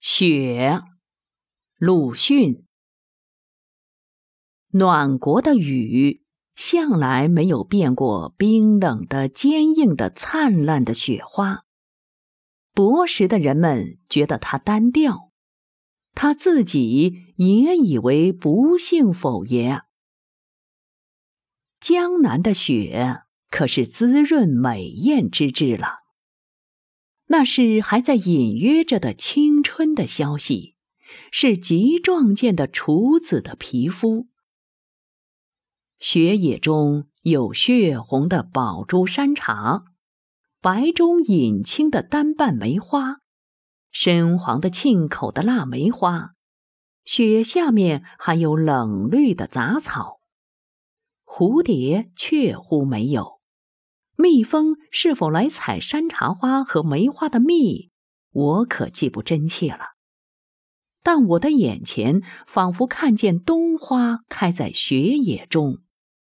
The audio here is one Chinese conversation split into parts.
雪，鲁迅。暖国的雨，向来没有变过冰冷的、坚硬的、灿烂的雪花。薄时的人们觉得它单调，他自己也以为不幸否也。江南的雪，可是滋润美艳之至了。那是还在隐约着的青春的消息，是极壮健的处子的皮肤。雪野中有血红的宝珠山茶，白中隐青的单瓣梅花，深黄的沁口的腊梅花。雪下面还有冷绿的杂草，蝴蝶确乎没有。蜜蜂是否来采山茶花和梅花的蜜，我可记不真切了。但我的眼前仿佛看见冬花开在雪野中，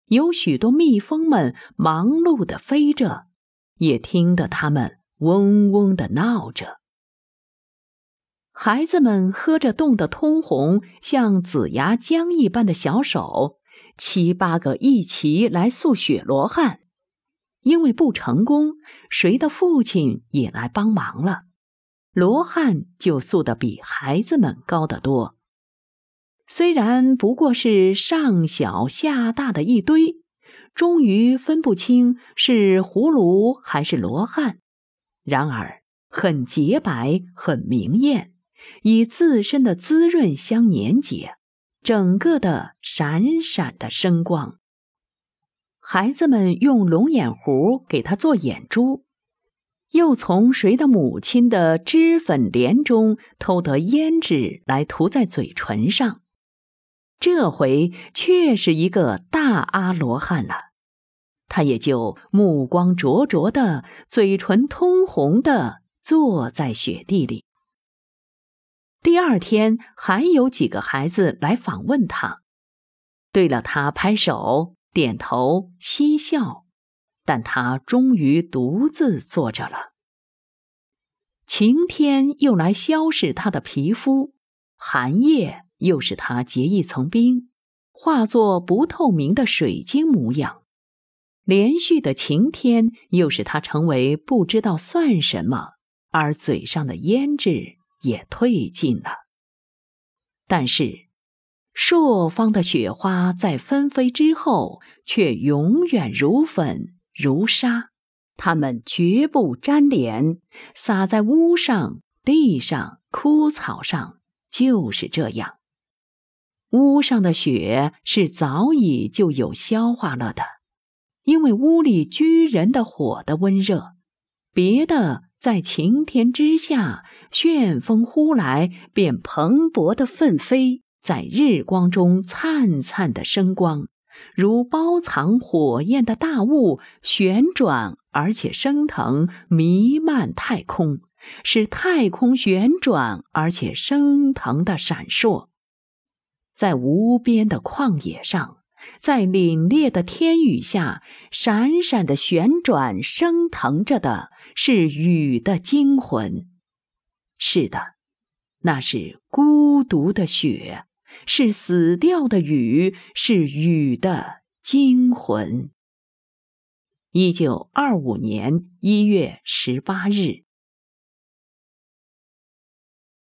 有许多蜜蜂们忙碌地飞着，也听得它们嗡嗡地闹着。孩子们喝着冻得通红、像紫牙浆一般的小手，七八个一齐来塑雪罗汉。因为不成功，谁的父亲也来帮忙了，罗汉就塑得比孩子们高得多。虽然不过是上小下大的一堆，终于分不清是葫芦还是罗汉，然而很洁白，很明艳，以自身的滋润相粘结，整个的闪闪的生光。孩子们用龙眼糊给他做眼珠，又从谁的母亲的脂粉帘中偷得胭脂来涂在嘴唇上。这回却是一个大阿罗汉了，他也就目光灼灼的，嘴唇通红的坐在雪地里。第二天还有几个孩子来访问他，对了他拍手。点头嬉笑，但他终于独自坐着了。晴天又来消蚀他的皮肤，寒夜又使他结一层冰，化作不透明的水晶模样。连续的晴天又使他成为不知道算什么，而嘴上的胭脂也褪尽了。但是。朔方的雪花在纷飞之后，却永远如粉如沙。它们绝不粘连，洒在屋上、地上、枯草上，就是这样。屋上的雪是早已就有消化了的，因为屋里居人的火的温热。别的在晴天之下，旋风呼来，便蓬勃的奋飞。在日光中灿灿的生光，如包藏火焰的大雾，旋转而且升腾，弥漫太空，使太空旋转而且升腾的闪烁。在无边的旷野上，在凛冽的天宇下，闪闪的旋转升腾着的是雨的精魂。是的，那是孤独的雪。是死掉的雨，是雨的惊魂。一九二五年一月十八日。